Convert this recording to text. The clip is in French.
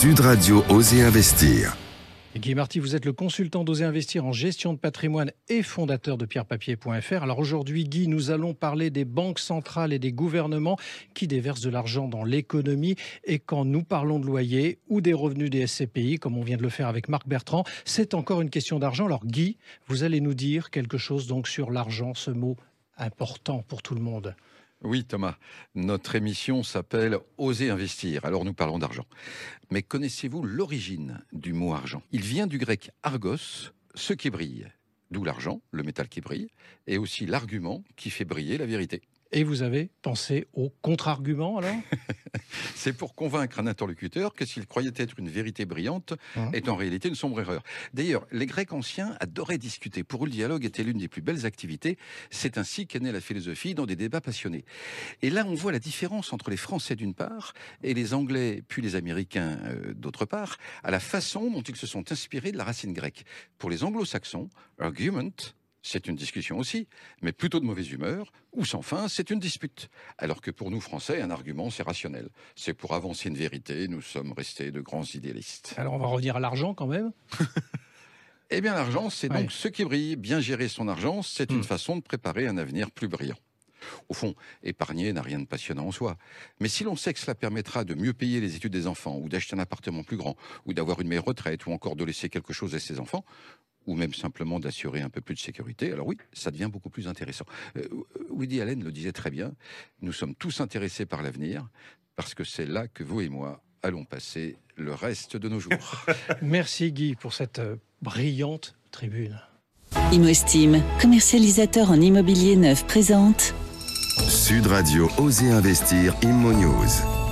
Sud Radio Oser Investir. Guy Marty, vous êtes le consultant d'Oser Investir en gestion de patrimoine et fondateur de pierrepapier.fr. Alors aujourd'hui, Guy, nous allons parler des banques centrales et des gouvernements qui déversent de l'argent dans l'économie. Et quand nous parlons de loyer ou des revenus des SCPI, comme on vient de le faire avec Marc Bertrand, c'est encore une question d'argent. Alors Guy, vous allez nous dire quelque chose donc sur l'argent, ce mot important pour tout le monde. Oui, Thomas. Notre émission s'appelle Oser investir. Alors nous parlons d'argent. Mais connaissez-vous l'origine du mot argent? Il vient du grec argos, ce qui brille. D'où l'argent, le métal qui brille, et aussi l'argument qui fait briller la vérité. Et vous avez pensé au contre-argument alors? C'est pour convaincre un interlocuteur que s'il croyait être une vérité brillante, hein? est en réalité une sombre erreur. D'ailleurs, les Grecs anciens adoraient discuter. Pour eux, le dialogue était l'une des plus belles activités. C'est ainsi qu'est née la philosophie dans des débats passionnés. Et là, on voit la différence entre les Français d'une part et les Anglais puis les Américains euh, d'autre part, à la façon dont ils se sont inspirés de la racine grecque. Pour les anglo-saxons, argument c'est une discussion aussi, mais plutôt de mauvaise humeur, ou sans fin, c'est une dispute. Alors que pour nous Français, un argument, c'est rationnel. C'est pour avancer une vérité, nous sommes restés de grands idéalistes. Alors on va revenir à l'argent quand même Eh bien l'argent, c'est donc ce qui brille. Bien gérer son argent, c'est une hmm. façon de préparer un avenir plus brillant. Au fond, épargner n'a rien de passionnant en soi. Mais si l'on sait que cela permettra de mieux payer les études des enfants, ou d'acheter un appartement plus grand, ou d'avoir une meilleure retraite, ou encore de laisser quelque chose à ses enfants, ou même simplement d'assurer un peu plus de sécurité, alors oui, ça devient beaucoup plus intéressant. Euh, Woody Allen le disait très bien, nous sommes tous intéressés par l'avenir, parce que c'est là que vous et moi allons passer le reste de nos jours. Merci Guy pour cette euh, brillante tribune. ImoEstime, commercialisateur en immobilier neuf, présente Sud Radio Oser Investir Immo News.